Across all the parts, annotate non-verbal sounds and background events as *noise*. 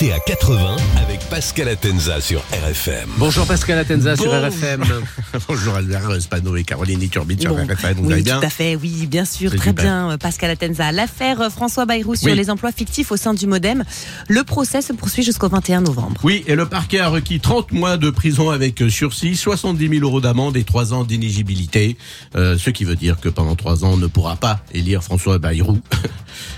À 80 avec Pascal Atenza sur RFM. Bonjour Pascal Atenza sur. RFM. *laughs* Bonjour Albert Spano et Caroline Turbide sur Bon. RFM. Vous oui, allez bien tout à fait, oui, bien sûr, très bien, euh, Pascal Atenza. L'affaire euh, François Bayrou sur Oui. les emplois fictifs au sein du Modem. Le procès se poursuit jusqu'au 21 novembre. Oui, et le parquet a requis 30 mois de prison avec euh, sursis, 70 000 euros d'amende et 3 ans d'inégibilité. Euh, ce qui veut dire que pendant 3 ans, on ne pourra pas élire François Bayrou. *laughs*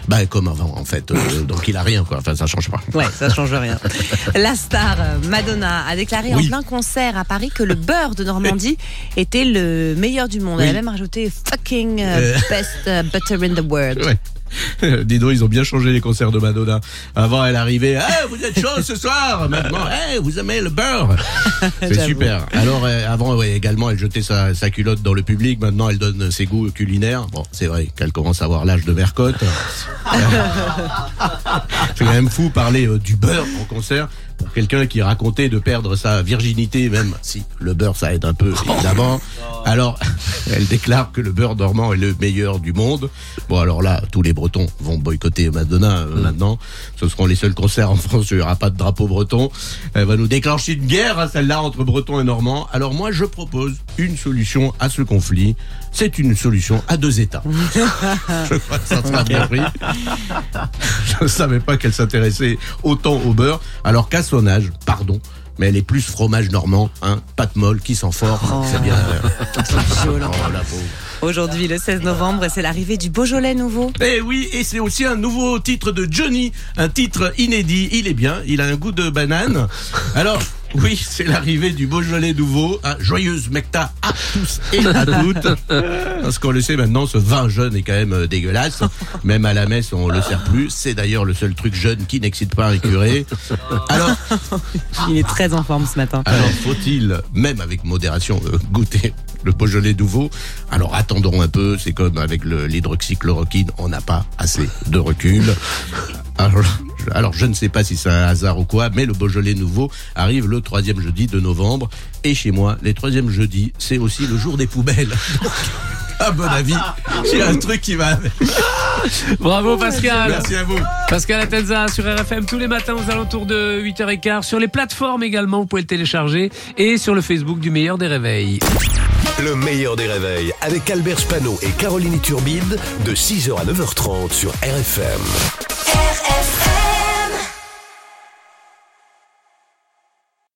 bah, comme avant, en fait. Euh, *laughs* donc il a rien, quoi. Enfin, ça change pas. Ouais, ça change rien. *laughs* La star euh, Madonna a déclaré Oui. en plein concert à Paris que le beurre de Normandie *laughs* était le meilleur du monde. Elle a même rajouté fucking euh, best butter in the world. Ouais. *laughs* Dis donc, ils ont bien changé les concerts de Madonna. Avant, elle arrivait, ah, vous êtes chaud ce soir. Maintenant, hey, vous aimez le beurre. *laughs* C'est super. Alors, euh, avant, ouais, également, elle jetait sa, sa culotte dans le public. Maintenant, elle donne ses goûts culinaires. Bon, c'est vrai qu'elle commence à avoir l'âge de Mercotte. *laughs* c'est quand même fou parler euh, du beurre en concert pour quelqu'un qui racontait de perdre sa virginité, même si le beurre ça aide un peu évidemment. Alors, elle déclare que le beurre dormant est le meilleur du monde. Bon, alors là, tous les Bretons vont boycotter Madonna euh, maintenant. Ce seront les seuls concerts en France où il n'y aura pas de drapeau breton. Elle va nous déclencher une guerre, hein, celle-là, entre Bretons et Normands. Alors moi, je propose une solution à ce conflit. C'est une solution à deux États. *laughs* je crois que ça sera bien pris. Je ne savais pas qu'elle s'intéressait autant au beurre, alors qu'à son âge, pardon, mais elle est plus fromage normand, hein, pâte molle qui sent fort, Oh. c'est bien. *laughs* Oh. Aujourd'hui, le 16 novembre, c'est l'arrivée du Beaujolais nouveau. Eh oui, et c'est aussi un nouveau titre de Johnny, un titre inédit. Il est bien, il a un goût de banane. Alors, oui, c'est l'arrivée du Beaujolais nouveau. Un joyeuse mecta à tous et à toutes. Parce qu'on le sait maintenant, ce vin jeune est quand même euh, dégueulasse. Même à la messe, on le sert plus. C'est d'ailleurs le seul truc jeune qui n'excite pas un curé. Alors, Il est très en forme ce matin. alors faut-il, même avec modération, euh, goûter le Beaujolais nouveau? Alors attendons un peu, c'est comme avec l'hydroxychloroquine, on n'a pas assez de recul. Alors, alors je ne sais pas si c'est un hasard ou quoi, mais le Beaujolais nouveau arrive le troisième jeudi de novembre. Et chez moi, les troisièmes jeudis, c'est aussi le jour des poubelles. *laughs* Donc, à bon avis, j'ai un truc qui va. Bravo Pascal. Merci à vous. Pascal Atenza sur RFM tous les matins aux alentours de 8h15. Sur les plateformes également, vous pouvez le télécharger. Et sur le Facebook du meilleur des réveils. Le meilleur des réveils avec Albert Spano et Caroline Turbide de 6h à 9h30 sur RFM.